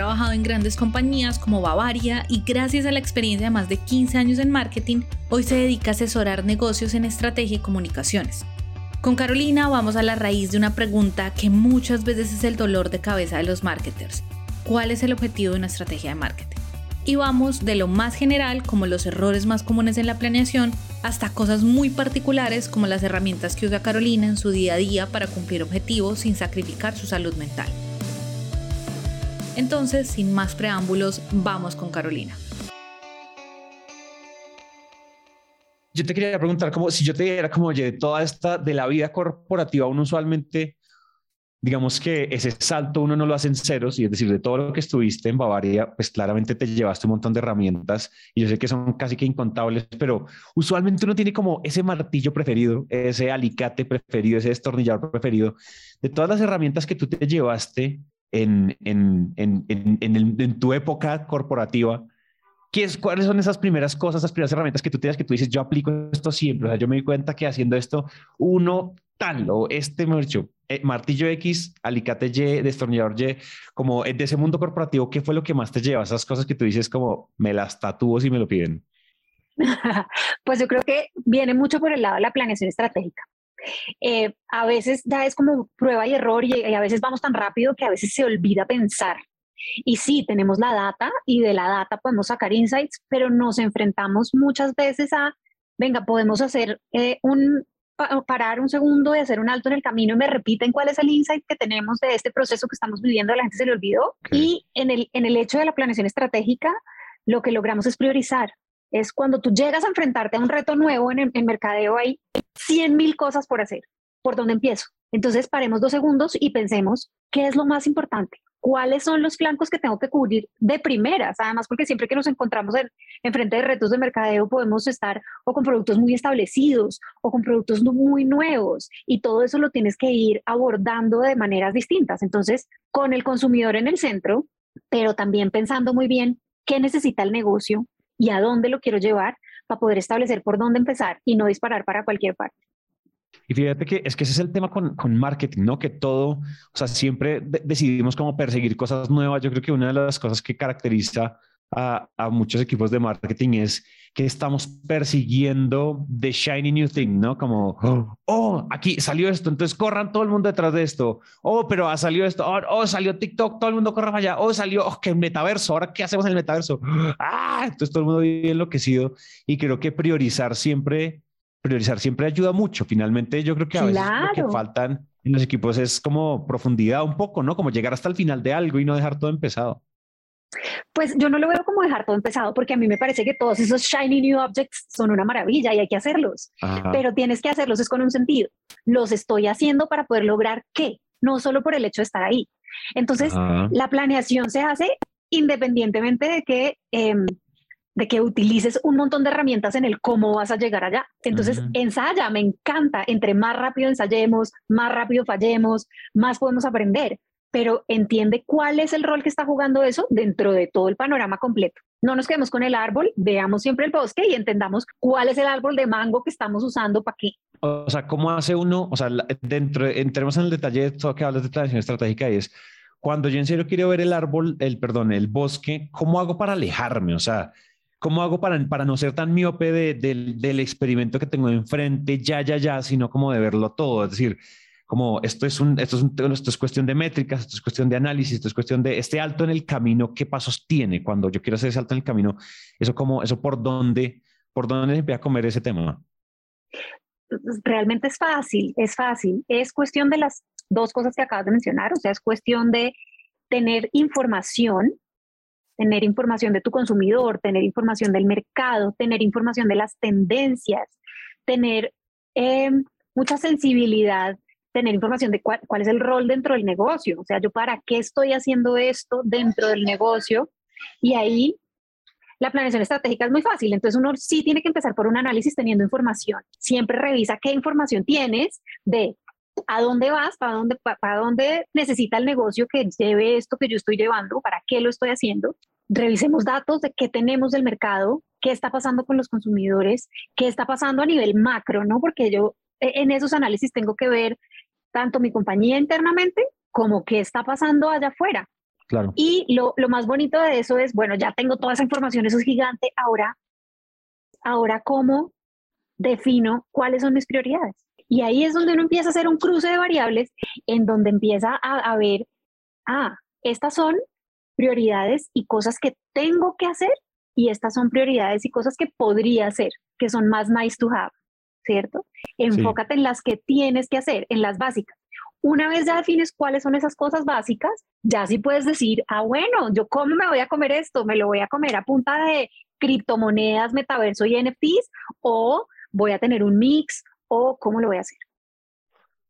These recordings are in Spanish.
trabajado en grandes compañías como Bavaria y gracias a la experiencia de más de 15 años en marketing, hoy se dedica a asesorar negocios en estrategia y comunicaciones. Con Carolina vamos a la raíz de una pregunta que muchas veces es el dolor de cabeza de los marketers. ¿Cuál es el objetivo de una estrategia de marketing? Y vamos de lo más general, como los errores más comunes en la planeación, hasta cosas muy particulares como las herramientas que usa Carolina en su día a día para cumplir objetivos sin sacrificar su salud mental. Entonces, sin más preámbulos, vamos con Carolina. Yo te quería preguntar, como si yo te diera como, oye, toda esta de la vida corporativa, uno usualmente, digamos que ese salto uno no lo hace en ceros, y es decir, de todo lo que estuviste en Bavaria, pues claramente te llevaste un montón de herramientas, y yo sé que son casi que incontables, pero usualmente uno tiene como ese martillo preferido, ese alicate preferido, ese destornillador preferido. De todas las herramientas que tú te llevaste, en, en, en, en, tu época corporativa, ¿qué es, ¿cuáles son esas primeras cosas, esas primeras herramientas que tú tienes que tú dices, yo aplico esto siempre? O sea, yo me di cuenta que haciendo esto, uno tal o este, me dicho, eh, martillo X, alicate Y, destornillador Y, como de ese mundo corporativo, ¿qué fue lo que más te lleva? Esas cosas que tú dices como, me las tatúo si me lo piden. pues yo creo que viene mucho por el lado de la planeación estratégica. Eh, a veces da es como prueba y error y, a veces vamos tan rápido que a veces se olvida pensar. Y sí, tenemos la data y de la data podemos sacar insights, pero nos enfrentamos muchas veces a, venga, podemos hacer eh, un, parar un segundo y hacer un alto en el camino y me repiten cuál es el insight que tenemos de este proceso que estamos viviendo, la gente se le olvidó. Y en el, en el hecho de la planeación estratégica, lo que logramos es priorizar es cuando tú llegas a enfrentarte a un reto nuevo en, el mercadeo, hay 100 mil cosas por hacer. ¿Por dónde empiezo? Entonces paremos dos segundos y pensemos qué es lo más importante. ¿Cuáles son los flancos que tengo que cubrir de primeras? Además, porque siempre que nos encontramos en, frente de retos de mercadeo podemos estar o con productos muy establecidos o con productos muy nuevos y todo eso lo tienes que ir abordando de maneras distintas. Entonces, con el consumidor en el centro, pero también pensando muy bien qué necesita el negocio, y a dónde lo quiero llevar para poder establecer por dónde empezar y no disparar para cualquier parte. Y fíjate que es que ese es el tema con, con marketing, ¿no? Que todo, o sea, siempre decidimos cómo perseguir cosas nuevas. Yo creo que una de las cosas que caracteriza a, a, muchos equipos de marketing es que estamos persiguiendo the shiny new thing, ¿no? Como, oh, aquí salió esto, entonces corran todo el mundo detrás de esto. Oh, pero ha salido esto. Oh, oh, salió TikTok, todo el mundo corra para allá. Oh, salió, oh, que metaverso. Ahora, ¿qué hacemos en el metaverso? Ah, entonces todo el mundo vive enloquecido y creo que priorizar siempre, priorizar siempre ayuda mucho. Finalmente, yo creo que a veces lo que faltan en los equipos es como profundidad un poco, ¿no? Como llegar hasta el final de algo y no dejar todo empezado. Pues yo no lo veo como dejar todo empezado, porque a mí me parece que todos esos shiny new objects son una maravilla y hay que hacerlos, pero tienes que hacerlos es con un sentido. Los estoy haciendo para poder lograr qué, no solo por el hecho de estar ahí. Entonces, la planeación se hace independientemente de que, em, de que utilices un montón de herramientas en el cómo vas a llegar allá. Entonces, ensaya, me encanta. Entre más rápido ensayemos, más rápido fallemos, más podemos aprender pero entiende cuál es el rol que está jugando eso dentro de todo el panorama completo. No nos quedemos con el árbol, veamos siempre el bosque y entendamos cuál es el árbol de mango que estamos usando para qué. O sea, ¿cómo hace uno? O sea, dentro, entremos en el detalle de todo que hablas de planeación estratégica y es cuando yo en serio quiero ver el árbol, el perdón, el bosque, ¿cómo hago para alejarme? O sea, ¿cómo hago para, para no ser tan miope del, del experimento que tengo enfrente, ya, ya, ya, sino como de verlo todo? Es decir, como esto es, un, esto, es esto es cuestión de métricas, esto es cuestión de análisis, esto es cuestión de este alto en el camino, ¿qué pasos tiene cuando yo quiero hacer ese alto en el camino? Eso como, eso por dónde, por dónde empieza a comer ese tema. Realmente es fácil, es fácil. Es cuestión de las dos cosas que acabas de mencionar, o sea, es cuestión de tener información tener información de tu consumidor, tener información del mercado, tener información de las tendencias, tener em, mucha sensibilidad, tener información de cuál, cuál es el rol dentro del negocio, o sea, yo para qué estoy haciendo esto dentro del negocio y ahí la planeación estratégica es muy fácil, entonces uno sí tiene que empezar por un análisis teniendo información. Siempre revisa qué información tienes de a dónde vas, para dónde, para dónde necesita el negocio que lleve esto que yo estoy llevando, para qué lo estoy haciendo. Revisemos datos de qué tenemos del mercado, qué está pasando con los consumidores, qué está pasando a nivel macro, ¿no? Porque yo e, en esos análisis tengo que ver tanto mi compañía internamente como qué está pasando allá afuera. Y lo, más bonito de eso es, bueno, ya tengo toda esa información, eso es gigante, ahora, ahora cómo defino cuáles son mis prioridades. Y ahí es donde uno empieza a hacer un cruce de variables en donde empieza a, a ver, ah, estas son prioridades y cosas que tengo que hacer y estas son prioridades y cosas que podría hacer, que son más nice to have, ¿cierto? Enfócate en las que tienes que hacer, en las básicas. Una vez ya defines cuáles son esas cosas básicas, ya sí puedes decir, ah, bueno, yo cómo me voy a comer esto, me lo voy a comer a punta de criptomonedas, metaverso y NFTs, o voy a tener un mix, o cómo lo voy a hacer.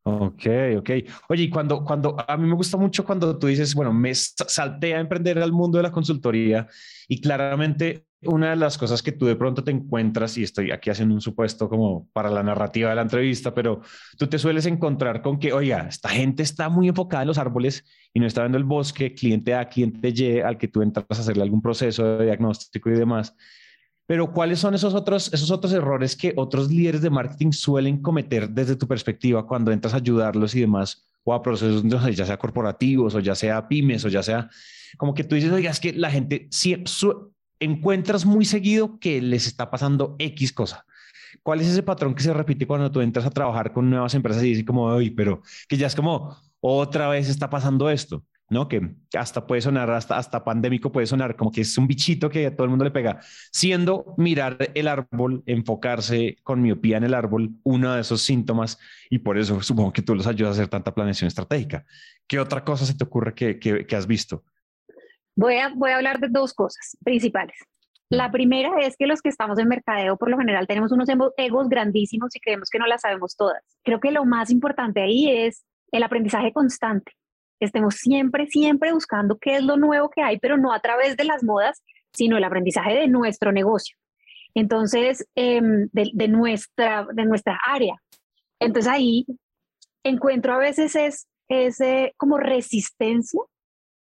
Ok, ok. Oye, y cuando, cuando a mí me gusta mucho cuando tú dices, bueno, me salté a emprender al mundo de la consultoría y claramente una de las cosas que tú de pronto te encuentras, y estoy aquí haciendo un supuesto como para la narrativa de la entrevista, pero tú te sueles encontrar con que, oiga, esta gente está muy enfocada en los árboles y no está viendo el bosque, cliente A, cliente Y, al que tú entras a hacerle algún proceso de diagnóstico y demás. Pero ¿cuáles son esos otros, esos otros errores que otros líderes de marketing suelen cometer desde tu perspectiva cuando entras a ayudarlos y demás? o a procesos, ya sea corporativos o ya sea pymes o ya sea como que tú dices, oiga, es que la gente encuentras muy seguido que les está pasando X cosa. ¿Cuál es ese patrón que se repite cuando tú entras a trabajar con nuevas empresas y dices como, oye, pero que ya es como otra vez está pasando esto? ¿No? Que hasta puede sonar, hasta, hasta pandémico puede sonar, como que es un bichito que a todo el mundo le pega, siendo mirar el árbol, enfocarse con miopía en el árbol, uno de esos síntomas, y por eso supongo que tú los ayudas a hacer tanta planeación estratégica. ¿Qué otra cosa se te ocurre que, que has visto? Voy a, voy a hablar de dos cosas principales. La primera es que los que estamos en mercadeo por lo general tenemos unos egos grandísimos y creemos que no las sabemos todas. Creo que lo más importante ahí es el aprendizaje constante. Estemos siempre, siempre buscando qué es lo nuevo que hay, pero no a través de las modas, sino el aprendizaje de nuestro negocio. Entonces, em, de, nuestra, de nuestra área. Entonces ahí encuentro a veces es, ese como resistencia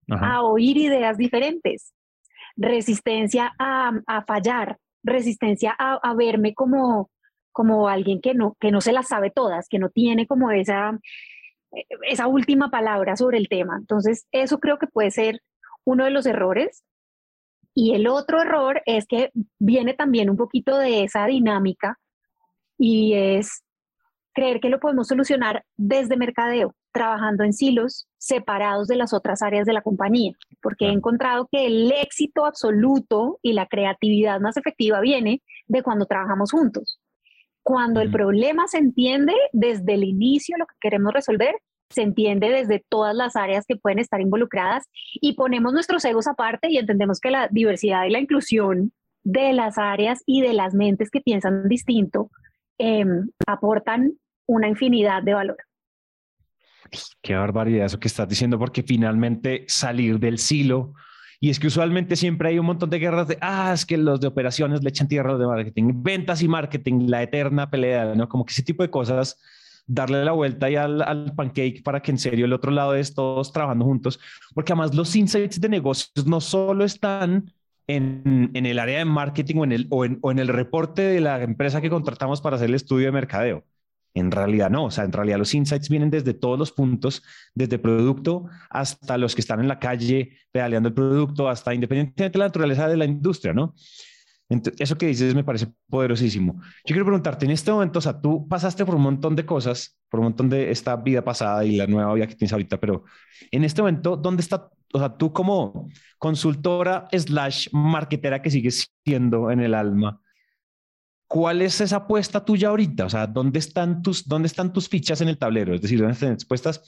a oír ideas diferentes, resistencia a, a fallar, resistencia a, a, verme como, como alguien que no, que no se las sabe todas, que no tiene como esa, esa última palabra sobre el tema. Entonces, eso creo que puede ser uno de los errores. Y el otro error es que viene también un poquito de esa dinámica y es creer que lo podemos solucionar desde mercadeo trabajando en silos separados de las otras áreas de la compañía, porque he encontrado que el éxito absoluto y la creatividad más efectiva viene de cuando trabajamos juntos. Cuando el problema se entiende desde el inicio, lo que queremos resolver, se entiende desde todas las áreas que pueden estar involucradas y ponemos nuestros egos aparte y entendemos que la diversidad y la inclusión de las áreas y de las mentes que piensan distinto em, aportan una infinidad de valor. Qué barbaridad eso que estás diciendo, porque finalmente salir del silo, y es que usualmente siempre hay un montón de guerras de, ah, es que los de operaciones le echan tierra a los de marketing, ventas y marketing, la eterna pelea, ¿no? Como que ese tipo de cosas, darle la vuelta y al, al pancake para que en serio el otro lado es todos trabajando juntos, porque además los insights de negocios no solo están en, en el área de marketing o en, el, o, en, o en el reporte de la empresa que contratamos para hacer el estudio de mercadeo en realidad no, o sea, en realidad los insights vienen desde todos los puntos, desde producto hasta los que están en la calle pedaleando el producto, hasta independientemente de la naturaleza de la industria, ¿no? Entonces, eso que dices me parece poderosísimo. Yo quiero preguntarte, en este momento, o sea, tú pasaste por un montón de cosas, por un montón de esta vida pasada y la nueva vida que tienes ahorita, pero en este momento, ¿dónde está, o sea, tú como consultora slash marketera que sigues siendo en el alma? ¿Cuál es esa apuesta tuya ahorita? O sea, ¿dónde están tus, dónde están tus fichas en el tablero? Es decir, ¿dónde están expuestas?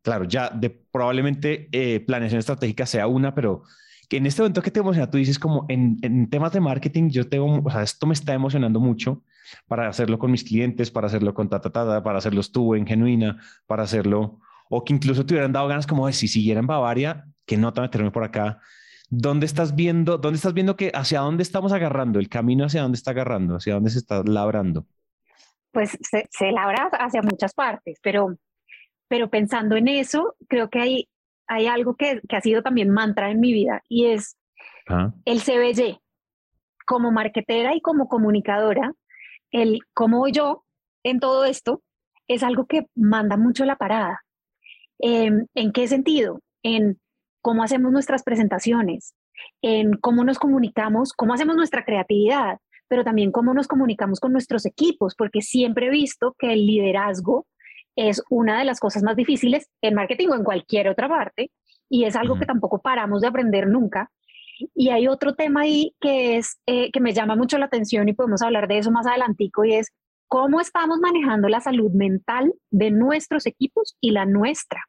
Claro, ya de probablemente eh, planeación estratégica sea una, pero que en este momento que te emociona, tú dices como en, en, temas de marketing, yo tengo, o sea, esto me está emocionando mucho para hacerlo con mis clientes, para hacerlo con Tatatada, para hacerlo tú en Genuina, para hacerlo, o que incluso te hubieran dado ganas como de si siguiera en Bavaria, que nota meterme por acá. ¿Dónde estás viendo, dónde estás viendo que hacia dónde estamos agarrando, el camino hacia dónde está agarrando, hacia dónde se está labrando? Pues se, se labra hacia muchas partes, pero, pero pensando en eso, creo que hay hay algo que, que, ha sido también mantra en mi vida y es el CBY. Como marketera y como comunicadora, el cómo yo en todo esto es algo que manda mucho la parada. Em, ¿En qué sentido? En cómo hacemos nuestras presentaciones, en cómo nos comunicamos, cómo hacemos nuestra creatividad, pero también cómo nos comunicamos con nuestros equipos, porque siempre he visto que el liderazgo es una de las cosas más difíciles en marketing o en cualquier otra parte y es algo que tampoco paramos de aprender nunca. Y hay otro tema ahí que es eh, que me llama mucho la atención y podemos hablar de eso más adelantico y es cómo estamos manejando la salud mental de nuestros equipos y la nuestra.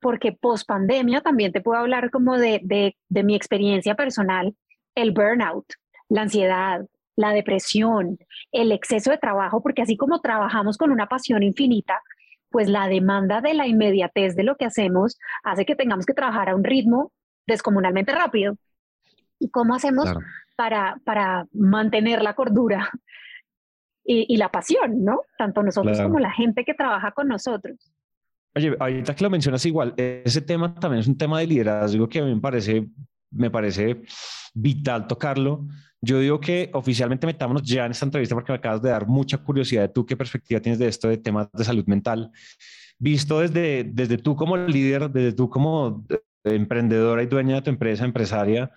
Porque post pandemia también te puedo hablar como de, de, de mi experiencia personal, el burnout, la ansiedad, la depresión, el exceso de trabajo, porque así como trabajamos con una pasión infinita, pues la demanda de la inmediatez de lo que hacemos hace que tengamos que trabajar a un ritmo descomunalmente rápido. ¿Y cómo hacemos para, para mantener la cordura y, la pasión, ¿no? Tanto nosotros como la gente que trabaja con nosotros. Oye, ahorita que lo mencionas igual, ese tema también es un tema de liderazgo que a mí me parece, me parece vital tocarlo, yo digo que oficialmente metámonos ya en esta entrevista porque me acabas de dar mucha curiosidad de tú qué perspectiva tienes de esto de temas de salud mental, visto desde, desde tú como líder, desde tú como emprendedora y dueña de tu empresa, empresaria,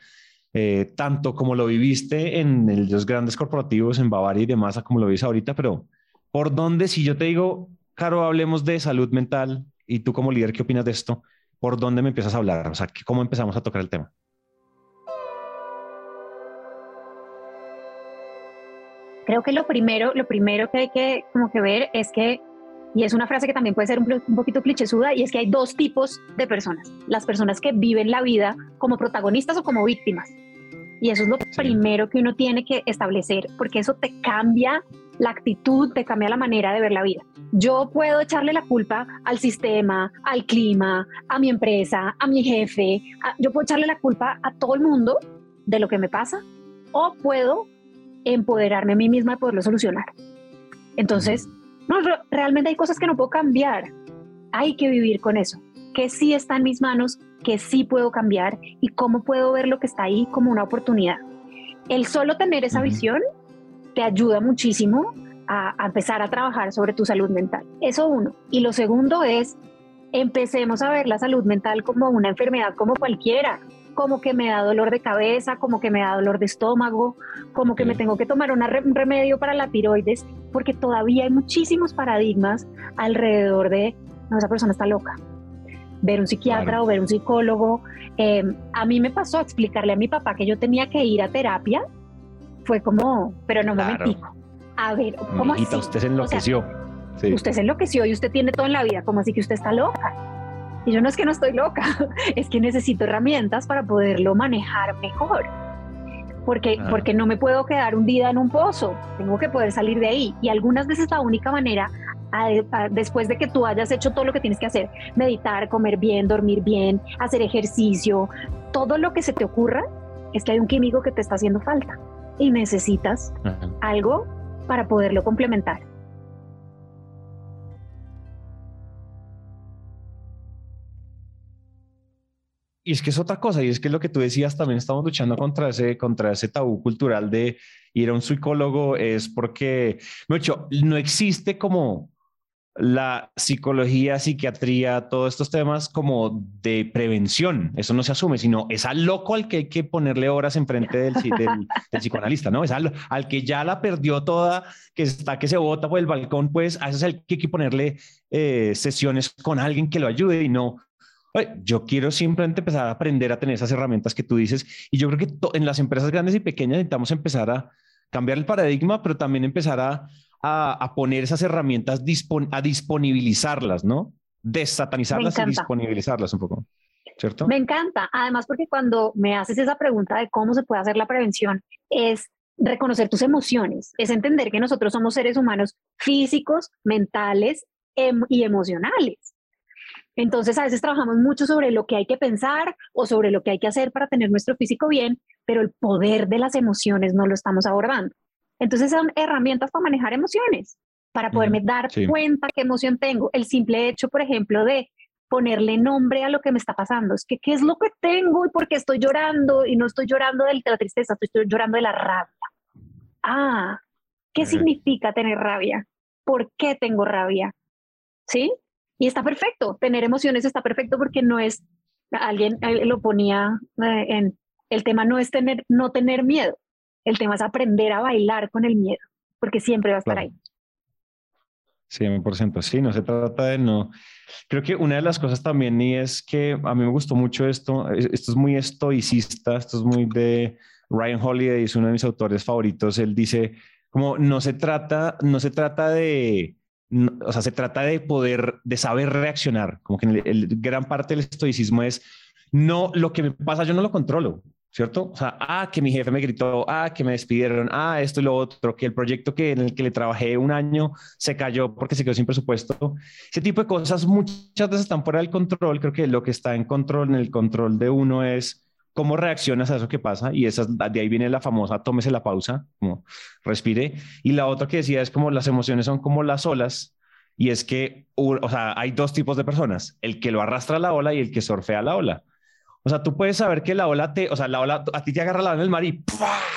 eh, tanto como lo viviste en los grandes corporativos en Bavaria y demás, como lo ves ahorita, pero ¿por dónde, si yo te digo, Caro, hablemos de salud mental y tú como líder, ¿qué opinas de esto? ¿Por dónde me empiezas a hablar? O sea, ¿cómo empezamos a tocar el tema? Creo que lo primero, lo primero que hay que como que ver es que, y es una frase que también puede ser un, un poquito clichésuda, y es que hay dos tipos de personas. Las personas que viven la vida como protagonistas o como víctimas. Y eso es lo primero que uno tiene que establecer, porque eso te cambia la actitud, te cambia la manera de ver la vida. Yo puedo echarle la culpa al sistema, al clima, a mi empresa, a mi jefe, yo puedo echarle la culpa a todo el mundo de lo que me pasa, o puedo empoderarme a mí misma y poderlo solucionar. Entonces, no, realmente hay cosas que no puedo cambiar. Hay que vivir con eso, que sí está en mis manos, que sí puedo cambiar y cómo puedo ver lo que está ahí como una oportunidad. El solo tener esa visión te ayuda muchísimo a, a empezar a trabajar sobre tu salud mental. Eso uno. Y lo segundo es, empecemos a ver la salud mental como una enfermedad como cualquiera como que me da dolor de cabeza, como que me da dolor de estómago, como que me tengo que tomar un remedio para la tiroides, porque todavía hay muchísimos paradigmas alrededor de, no, esa persona está loca. Ver un psiquiatra o ver un psicólogo. Em, a mí me pasó explicarle a mi papá que yo tenía que ir a terapia. Fue como, pero no me momentico. A ver, ¿cómo así? usted se enloqueció. Usted se enloqueció y usted tiene todo en la vida, como así que usted está loca? Y yo no es que no estoy loca, es que necesito herramientas para poderlo manejar mejor. Porque, porque no me puedo quedar hundida en un pozo, tengo que poder salir de ahí. Y algunas veces la única manera, después de que tú hayas hecho todo lo que tienes que hacer, meditar, comer bien, dormir bien, hacer ejercicio, todo lo que se te ocurra, es que hay un químico que te está haciendo falta y necesitas algo para poderlo complementar. Y es que es otra cosa, y es que lo que tú decías, también estamos luchando contra ese, contra ese tabú cultural de ir a un psicólogo, es porque, mucho, no existe como la psicología, psiquiatría, todos estos temas como de prevención, eso no se asume, sino es al loco al que hay que ponerle horas enfrente del, del, psicoanalista, ¿no? Es al, al, que ya la perdió toda, que está que se bota por el balcón, pues a ese es el que hay que ponerle eh, sesiones con alguien que lo ayude y no yo quiero simplemente empezar a aprender a tener esas herramientas que tú dices. Y yo creo que en las empresas grandes y pequeñas necesitamos empezar a cambiar el paradigma, pero también empezar a, a, poner esas herramientas, a disponibilizarlas, ¿no? Desatanizarlas y disponibilizarlas un poco. ¿cierto? Me encanta, además porque cuando me haces esa pregunta de cómo se puede hacer la prevención, es reconocer tus emociones, es entender que nosotros somos seres humanos físicos, mentales em, y emocionales. Entonces a veces trabajamos mucho sobre lo que hay que pensar o sobre lo que hay que hacer para tener nuestro físico bien, pero el poder de las emociones no lo estamos abordando. Entonces son herramientas para manejar emociones, para poderme dar cuenta qué emoción tengo. El simple hecho, por ejemplo, de ponerle nombre a lo que me está pasando. Es que, ¿qué es lo que tengo y por qué estoy llorando? Y no estoy llorando de la tristeza, estoy llorando de la rabia. Ah, ¿qué significa tener rabia? ¿Por qué tengo rabia? ¿Sí? Y está perfecto, tener emociones está perfecto porque no es, alguien lo ponía eh, en, el tema no es tener, no tener miedo, el tema es aprender a bailar con el miedo, porque siempre va a estar ahí. 100%, sí, no se trata de no. Creo que una de las cosas también y es que a mí me gustó mucho esto, esto es muy estoicista, esto es muy de Ryan Holiday, es uno de mis autores favoritos, él dice, como no se trata, no se trata de, o sea, se trata de poder, de saber reaccionar, como que el, gran parte del estoicismo es, no, lo que me pasa yo no lo controlo, ¿cierto? O sea, ah, que mi jefe me gritó, ah, que me despidieron, ah, esto y lo otro, que el proyecto que, en el que le trabajé un año se cayó porque se quedó sin presupuesto. Ese tipo de cosas muchas veces están fuera del control. Creo que lo que está en control, en el control de uno es cómo reaccionas a eso que pasa y esa, de ahí viene la famosa tómese la pausa, como respire. Y la otra que decía es como las emociones son como las olas y es que, o sea, hay dos tipos de personas, el que lo arrastra a la ola y el que surfea la ola. O sea, tú puedes saber que la ola te, o sea, la ola a ti te agarra la ola en el mar y,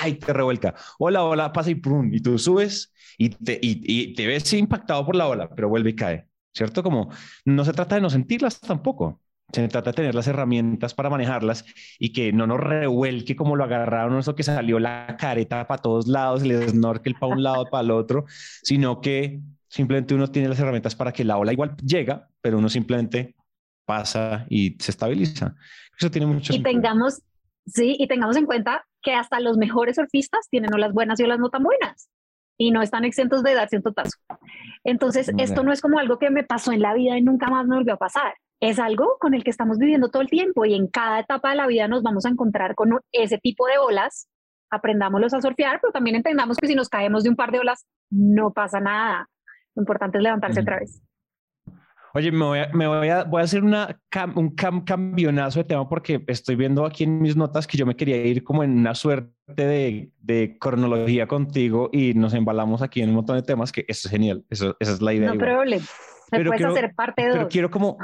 y te revuelca. O la ola pasa y ¡pum! y tú subes y te, y, y te ves impactado por la ola, pero vuelve y cae, ¿cierto? Como no se trata de no sentirlas tampoco. Se trata de tener las herramientas para manejarlas y que no nos revuelque como lo agarraron, eso que salió la careta para todos lados, el snorkel para un lado, para el otro, sino que simplemente uno tiene las herramientas para que la ola igual llega, pero uno simplemente pasa y se estabiliza. Eso tiene mucho Y tengamos, sí, y tengamos en cuenta que hasta los mejores surfistas tienen olas buenas y olas no tan buenas y no están exentos de darse un totazo. Entonces, esto no es como algo que me pasó en la vida y nunca más me volvió a pasar es algo con el que estamos viviendo todo el tiempo y en cada etapa de la vida nos vamos a encontrar con ese tipo de olas. Aprendámoslos a surfear, pero también entendamos que si nos caemos de un par de olas, no pasa nada. Lo importante es levantarse otra vez. Oye, me voy a, me voy a, voy a hacer una un campeonazo de tema porque estoy viendo aquí en mis notas que yo me quería ir como en una suerte de, de cronología contigo y nos embalamos aquí en un montón de temas que esto es genial. Eso, esa es la idea. No problema pero puedes hacer parte 2. Pero quiero como,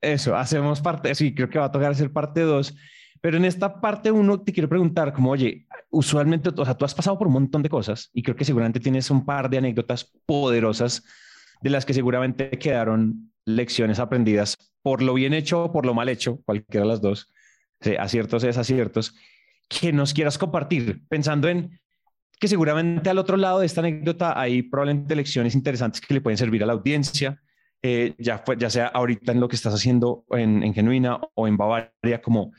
eso, hacemos parte, sí, creo que va a tocar hacer parte 2. Pero en esta parte uno te quiero preguntar, como, oye, usualmente, o sea, tú has pasado por un montón de cosas y creo que seguramente tienes un par de anécdotas poderosas de las que seguramente quedaron lecciones aprendidas por lo bien hecho o por lo mal hecho, cualquiera de las dos, aciertos desaciertos, que nos quieras compartir, pensando en que seguramente al otro lado de esta anécdota hay probablemente lecciones interesantes que le pueden servir a la audiencia, eh, ya, ya sea ahorita en lo que estás haciendo en, Genuina o en Bavaria, como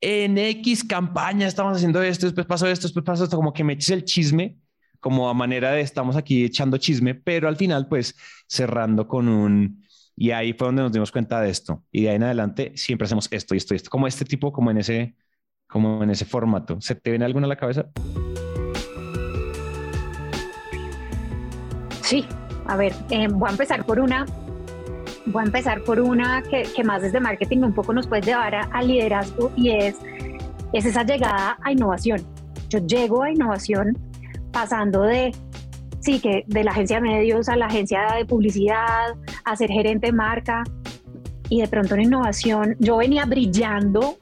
en X campaña estamos haciendo esto, después pasó esto, después pasó esto, como que me eches el chisme, como a manera de estamos aquí echando chisme, pero al final pues cerrando con un... Y ahí fue donde nos dimos cuenta de esto. Y de ahí en adelante siempre hacemos esto y esto y esto, como este tipo, como en ese, como en ese formato. ¿Se te viene alguna a la cabeza? Sí, a ver, eh, voy a empezar por una, voy a empezar por una que, más desde marketing un poco nos puede llevar a, liderazgo y es, es esa llegada a innovación. Yo llego a innovación pasando de, sí, que de la agencia de medios a la agencia de publicidad, a ser gerente de marca y de pronto en innovación yo venía brillando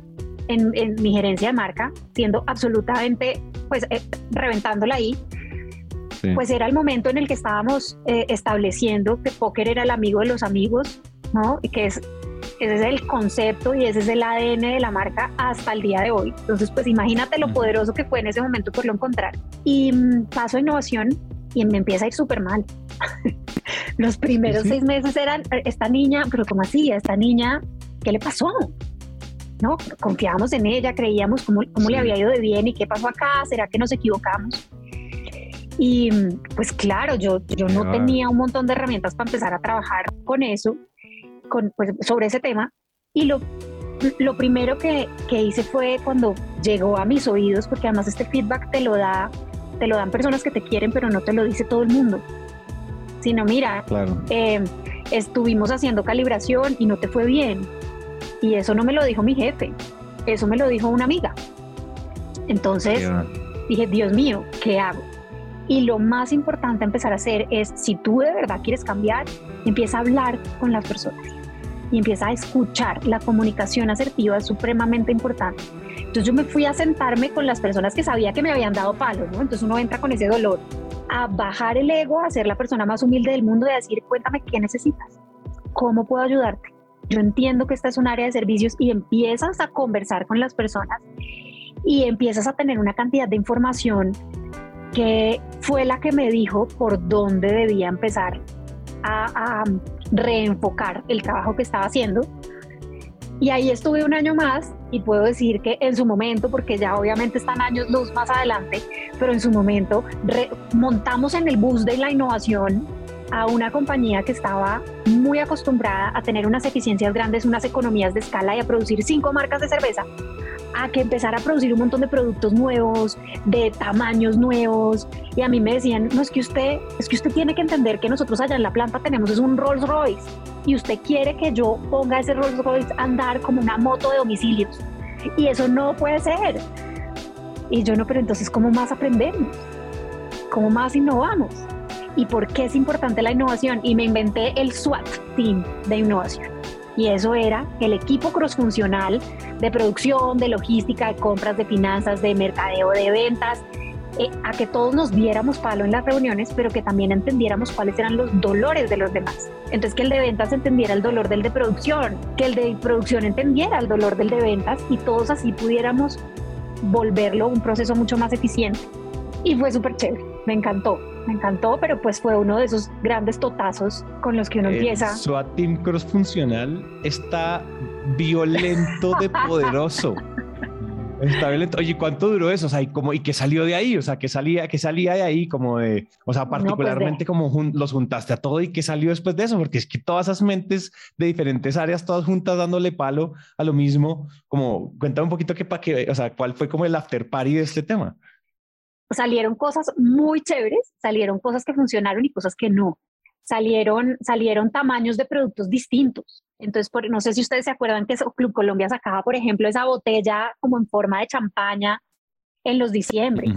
en, mi gerencia de marca, siendo absolutamente, pues, eh, reventándola ahí pues era el momento en el que estábamos eh, estableciendo que póker era el amigo de los amigos, ¿no? Y que es, ese es el concepto y ese es el ADN de la marca hasta el día de hoy. Entonces, pues imagínate lo poderoso que fue en ese momento lo encontrar. Y mm, paso a innovación y me empieza a ir súper mal. Los primeros seis meses eran, esta niña, pero ¿cómo así? esta niña, ¿qué le pasó? ¿No? Confiábamos en ella, creíamos cómo, cómo le había ido de bien y qué pasó acá, ¿será que nos equivocamos? Y pues claro, yo, yo no tenía un montón de herramientas para empezar a trabajar con eso, con, pues, sobre ese tema. Y lo lo primero que, que hice fue cuando llegó a mis oídos, porque además este feedback te lo da, te lo dan personas que te quieren, pero no te lo dice todo el mundo. Sino, mira, eh, estuvimos haciendo calibración y no te fue bien. Y eso no me lo dijo mi jefe, eso me lo dijo una amiga. Entonces dije, Dios mío, ¿qué hago? Y lo más importante a empezar a hacer es, si tú de verdad quieres cambiar, empieza a hablar con las personas y empieza a escuchar. La comunicación asertiva es supremamente importante. Entonces yo me fui a sentarme con las personas que sabía que me habían dado palo, ¿no? Entonces uno entra con ese dolor a bajar el ego, a ser la persona más humilde del mundo y a decir, cuéntame qué necesitas, cómo puedo ayudarte. Yo entiendo que esta es un área de servicios y empiezas a conversar con las personas y empiezas a tener una cantidad de información que fue la que me dijo por dónde debía empezar a, reenfocar el trabajo que estaba haciendo. Y ahí estuve un año más y puedo decir que en su momento, porque ya obviamente están años luz más adelante, pero en su momento montamos en el bus de la innovación a una compañía que estaba muy acostumbrada a tener unas eficiencias grandes, unas economías de escala y a producir cinco marcas de cerveza a que empezara a producir un montón de productos nuevos, de tamaños nuevos. Y a mí me decían, no es que usted, es que usted tiene que entender que nosotros allá en la planta tenemos es un Rolls Royce y usted quiere que yo ponga ese Rolls Royce a andar como una moto de domicilios. Y eso no puede ser. Y yo no, pero entonces, ¿cómo más aprendemos? ¿Cómo más innovamos? ¿Y por qué es importante la innovación? Y me inventé el SWAT Team de innovación y eso era el equipo crossfuncional de producción, de logística, de compras, de finanzas, de mercadeo, de ventas, eh, a que todos nos viéramos palo en las reuniones, pero que también entendiéramos cuáles eran los dolores de los demás. Entonces que el de ventas entendiera el dolor del de producción, que el de producción entendiera el dolor del de ventas y todos así pudiéramos volverlo un proceso mucho más eficiente. Y fue súper chévere, me encantó me encantó, pero pues fue uno de esos grandes totazos con los que uno empieza. SWAT Team Cross Funcional está violento de poderoso. Está violento. Oye, ¿cuánto duró eso? O sea, ¿y, cómo, ¿y qué salió de ahí? O sea, ¿qué salía, qué salía de ahí? Como de, o sea, pues particularmente como los juntaste a todo y qué salió después de eso? Porque es que todas esas mentes de diferentes áreas, todas juntas dándole palo a lo mismo, como cuéntame un poquito qué para qué, o sea, cuál fue como el after party de este tema salieron cosas muy chéveres, salieron cosas que funcionaron y cosas que no. Salieron, salieron tamaños de productos distintos. Entonces, por, no sé si ustedes se acuerdan que Club Colombia sacaba, por ejemplo, esa botella como en forma de champaña en los diciembre.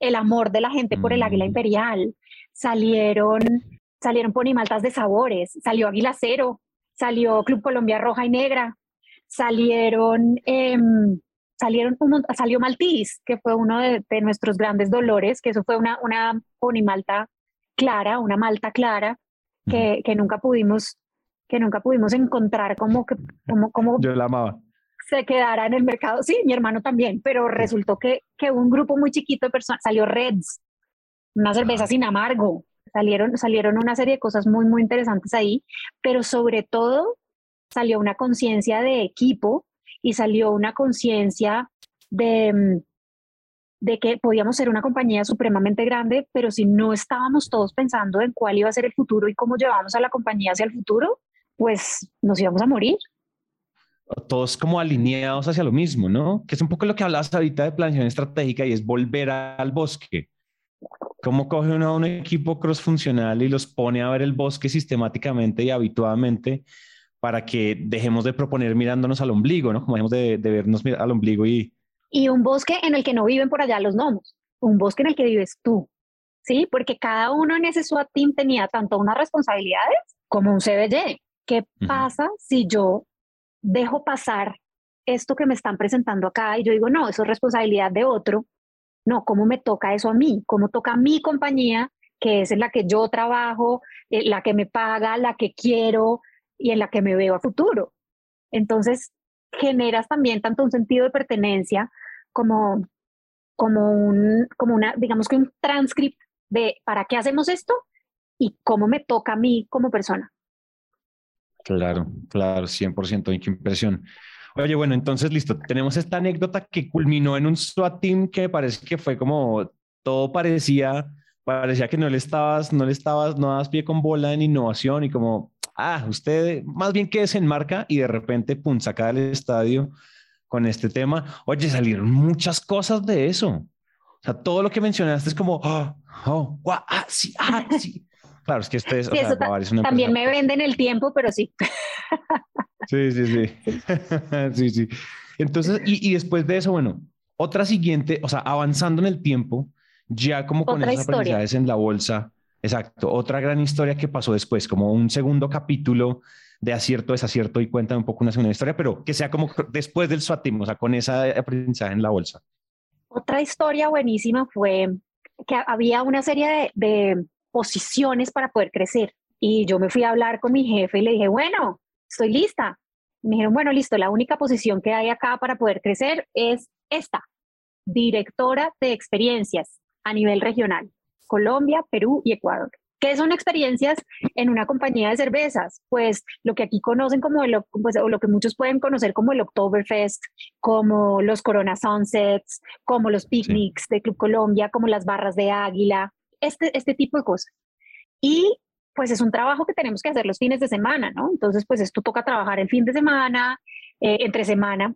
El amor de la gente por el águila mm. imperial. Salieron, salieron ponimaltas de sabores. Salió Águila Cero. Salió Club Colombia Roja y Negra. Salieron em, salieron salió Maltiz, que fue uno de, nuestros grandes dolores, que eso fue una, una ponimalta clara, una malta clara, que, que, nunca pudimos que nunca pudimos encontrar como que como, como yo la amaba. se quedara en el mercado. Sí mi hermano también pero resultó que, que un grupo muy chiquito de personas salió Reds una cerveza sin amargo. Salieron salieron una serie de cosas muy muy interesantes ahí pero sobre todo salió una conciencia de equipo y salió una conciencia de, mm, de que podíamos ser una compañía supremamente grande, pero si no estábamos todos pensando en cuál iba a ser el futuro y cómo llevamos a la compañía hacia el futuro, pues nos íbamos a morir. Todos como alineados hacia lo mismo, ¿no? Que es un poco lo que hablabas ahorita de planeación estratégica y es volver al bosque. ¿Cómo coge uno a un equipo cross-funcional y los pone a ver el bosque sistemáticamente y habituadamente para que dejemos de proponer mirándonos al ombligo, ¿no? Como dejemos de, vernos al ombligo y... Y un bosque en el que no viven por allá los gnomos, un bosque en el que vives tú, ¿sí? Porque cada uno en ese SWAT team tenía tanto unas responsabilidades como un CBY. ¿Qué pasa si yo dejo pasar esto que me están presentando acá y yo digo, no, eso es responsabilidad de otro? No, ¿cómo me toca eso a mí? ¿Cómo toca a mi compañía, que es en la que yo trabajo, eh, la que me paga, la que quiero, y en la que me veo a futuro. Entonces, generas también tanto un sentido de pertenencia como, como, un, como una, digamos que un transcript de para qué hacemos esto y cómo me toca a mí como persona. Claro, claro, 100%, qué impresión. Oye, bueno, entonces listo, tenemos esta anécdota que culminó en un SWAT team que parece que fue como todo parecía, parecía que no le estabas, no le estabas, no dabas pie con bola en innovación y como ah, usted más bien que en marca y de repente, pum, saca del estadio con este tema. Oye, salieron muchas cosas de eso. O sea, todo lo que mencionaste es como, oh, oh, ah, sí, ah, sí. Claro, es que ustedes, también me venden el tiempo, pero sí. Sí, sí, sí. sí, sí. Entonces, y, y, después de eso, bueno, otra siguiente, o sea, avanzando en el tiempo, ya como con esas aprendizajes en la bolsa, exacto, otra gran historia que pasó después, como un segundo capítulo de acierto, desacierto y cuéntame un poco una segunda historia, pero que sea como después del SWATIM, o sea, con esa aprendizaje en la bolsa. Otra historia buenísima fue que había una serie de, de posiciones para poder crecer y yo me fui a hablar con mi jefe y le dije, bueno, estoy lista. Me dijeron, bueno, listo, la única posición que hay acá para poder crecer es esta, directora de experiencias a nivel regional, Colombia, Perú y Ecuador. ¿Qué son experiencias en una compañía de cervezas? Pues lo que aquí conocen como el, pues, o lo que muchos pueden conocer como el Oktoberfest, como los Corona Sunsets, como los picnics de Club Colombia, como las barras de águila, este, este tipo de cosas. Y pues es un trabajo que tenemos que hacer los fines de semana, ¿no? Entonces, pues esto toca trabajar el fin de semana, eh, entre semana,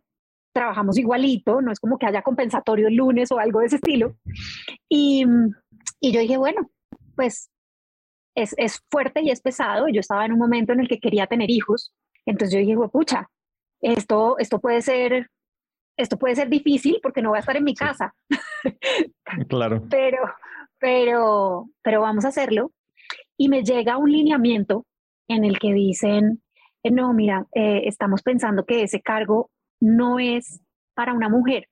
trabajamos igualito, no es como que haya compensatorio el lunes o algo de ese estilo. Y, y yo dije, bueno, pues es, es, fuerte y es pesado. Yo estaba en un momento en el que quería tener hijos, entonces yo dije, pucha, esto, esto puede ser... Esto puede ser difícil porque no voy a estar en mi casa. Claro. pero, pero, pero vamos a hacerlo. Y me llega un lineamiento en el que dicen, eh, no, mira, eh, estamos pensando que ese cargo no es para una mujer,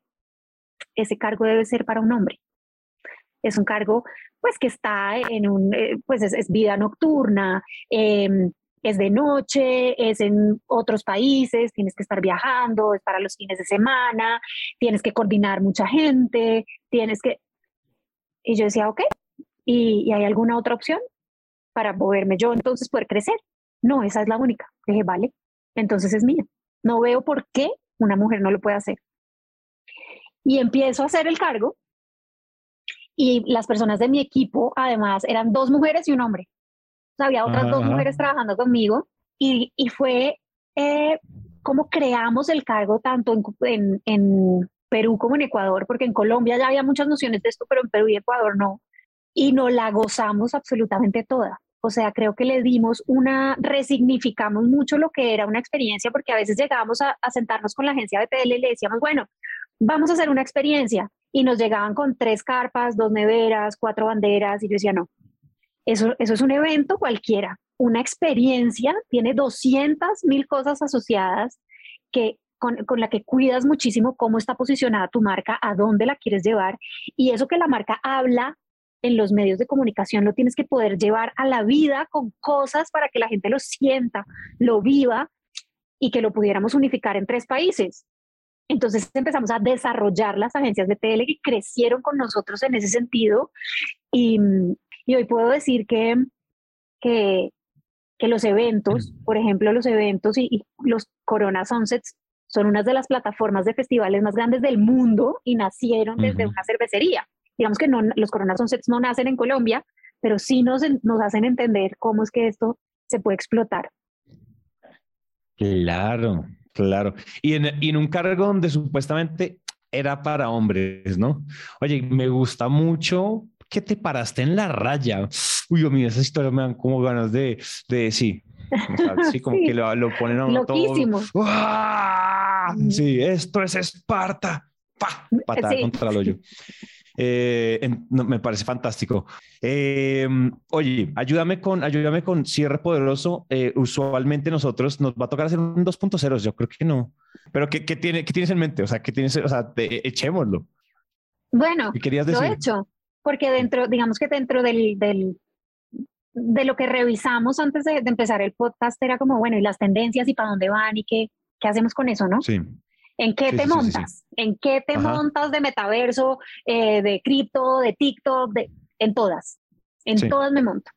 ese cargo debe ser para un hombre. Es un cargo pues que está en un, eh, pues es, vida nocturna, em, es de noche, es en otros países, tienes que estar viajando, es para los fines de semana, tienes que coordinar mucha gente, tienes que... Y yo decía, ok, ¿y, hay alguna otra opción para moverme yo entonces poder crecer? No, esa es la única. Dije, vale, entonces es mía. No veo por qué una mujer no lo puede hacer. Y empiezo a hacer el cargo y las personas de mi equipo, además, eran dos mujeres y un hombre. había otras dos mujeres trabajando conmigo y, y fue eh, como creamos el cargo tanto en, en, Perú como en Ecuador, porque en Colombia ya había muchas nociones de esto, pero en Perú y Ecuador no. Y nos la gozamos absolutamente toda. O sea, creo que le dimos una, resignificamos mucho lo que era una experiencia, porque a veces llegábamos a, sentarnos con la agencia de TL y le decíamos, bueno, vamos a hacer una experiencia. Y nos llegaban con tres carpas, dos neveras, cuatro banderas, y yo decía, no, eso, eso es un evento cualquiera. Una experiencia tiene 200 mil cosas asociadas que con, con, la que cuidas muchísimo cómo está posicionada tu marca, a dónde la quieres llevar y eso que la marca habla en los medios de comunicación lo tienes que poder llevar a la vida con cosas para que la gente lo sienta, lo viva y que lo pudiéramos unificar en tres países. Entonces empezamos a desarrollar las agencias de tele que crecieron con nosotros en ese sentido y, y hoy puedo decir que, que, que, los eventos, por ejemplo, los eventos y, los Corona Sunsets son unas de las plataformas de festivales más grandes del mundo y nacieron desde una cervecería digamos que no, los Corona Sunsets no nacen en Colombia, pero sí nos, nos hacen entender cómo es que esto se puede explotar. Claro, claro. Y en, y en un cargo donde supuestamente era para hombres, ¿no? Oye, me gusta mucho que te paraste en la raya. Uy, Dios mío, esas historias me dan como ganas de, de sí. sí, como que lo, lo, ponen a uno Loquísimo. todo. Sí, esto es Esparta. ¡Pah! Patada contra el hoyo. Eh, me parece fantástico. Eh, oye, ayúdame con, ayúdame con cierre poderoso. Eh, usualmente nosotros nos va a tocar hacer un 2.0, yo creo que no. Pero ¿qué, qué, tiene, ¿qué tienes en mente? O sea, ¿qué tienes? O sea, echémoslo. Bueno, lo he hecho, porque dentro, digamos que dentro del, del de lo que revisamos antes de, empezar el podcast era como, bueno, y las tendencias y para dónde van y qué, qué hacemos con eso, ¿no? Sí. ¿En qué te montas? ¿En qué te montas de metaverso, eh, de cripto, de TikTok? De, en todas. En todas me monto.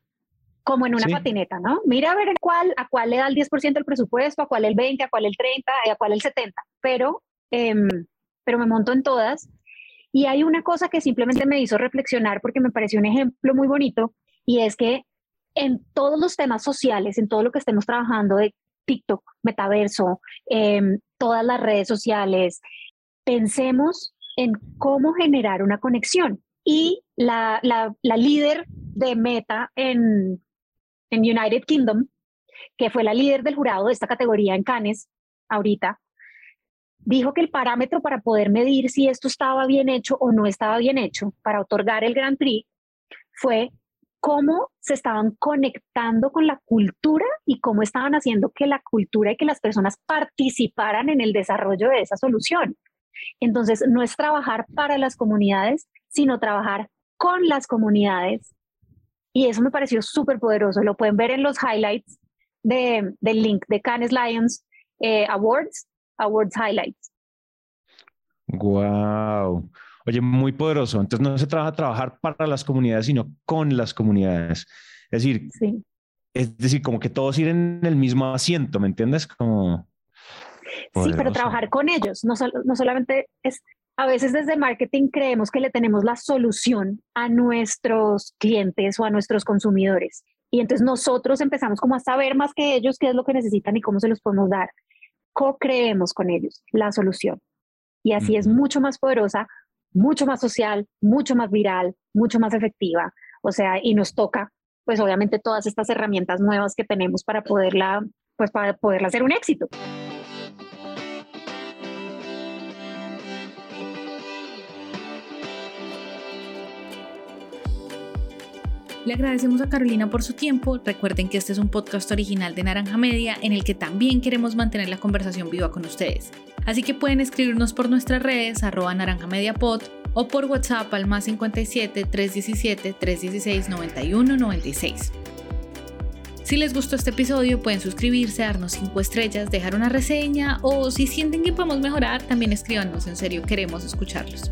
Como en una patineta, ¿no? Mira a ver cuál, a cuál le da el 10% del presupuesto, a cuál el 20, a cuál el 30, a cuál el 70. Pero, em, pero me monto en todas. Y hay una cosa que simplemente me hizo reflexionar porque me pareció un ejemplo muy bonito y es que en todos los temas sociales, en todo lo que estemos trabajando de TikTok, metaverso, em, todas las redes sociales, pensemos en cómo generar una conexión. Y la, la, la líder de Meta en, en United Kingdom, que fue la líder del jurado de esta categoría en Cannes ahorita, dijo que el parámetro para poder medir si esto estaba bien hecho o no estaba bien hecho para otorgar el Grand Prix fue cómo se estaban conectando con la cultura y cómo estaban haciendo que la cultura y que las personas participaran en el desarrollo de esa solución. Entonces, no es trabajar para las comunidades, sino trabajar con las comunidades. Y eso me pareció súper poderoso. Lo pueden ver en los highlights de, del link de Cannes Lions eh, Awards, Awards Highlights. Wow. Oye, muy poderoso. Entonces no se trabaja trabajar para las comunidades, sino con las comunidades. Es decir, es decir, como que todos ir en el mismo asiento, ¿me entiendes? Como Sí, pero trabajar con ellos, no, no solamente es, a veces desde marketing creemos que le tenemos la solución a nuestros clientes o a nuestros consumidores. Y entonces nosotros empezamos como a saber más que ellos qué es lo que necesitan y cómo se los podemos dar. Co-creemos con ellos la solución. Y así es mucho más poderosa, mucho más social, mucho más viral, mucho más efectiva. O sea, y nos toca, pues obviamente todas estas herramientas nuevas que tenemos para poderla, pues para poderla hacer un éxito. Le agradecemos a Carolina por su tiempo. Recuerden que este es un podcast original de Naranja Media en el que también queremos mantener la conversación viva con ustedes. Así que pueden escribirnos por nuestras redes, arroba naranja media o por WhatsApp al más 57 317 316 91 96. Si les gustó este episodio, pueden suscribirse, darnos 5 estrellas, dejar una reseña o si sienten que podemos mejorar, también escríbanos, en serio, queremos escucharlos.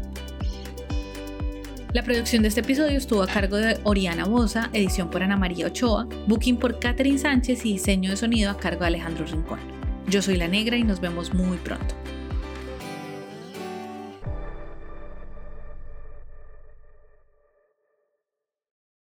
La producción de este episodio estuvo a cargo de Oriana Bosa, edición por Ana María Ochoa, booking por Catherine Sánchez y diseño de sonido a cargo de Alejandro Rincón. Yo soy La Negra y nos vemos muy pronto.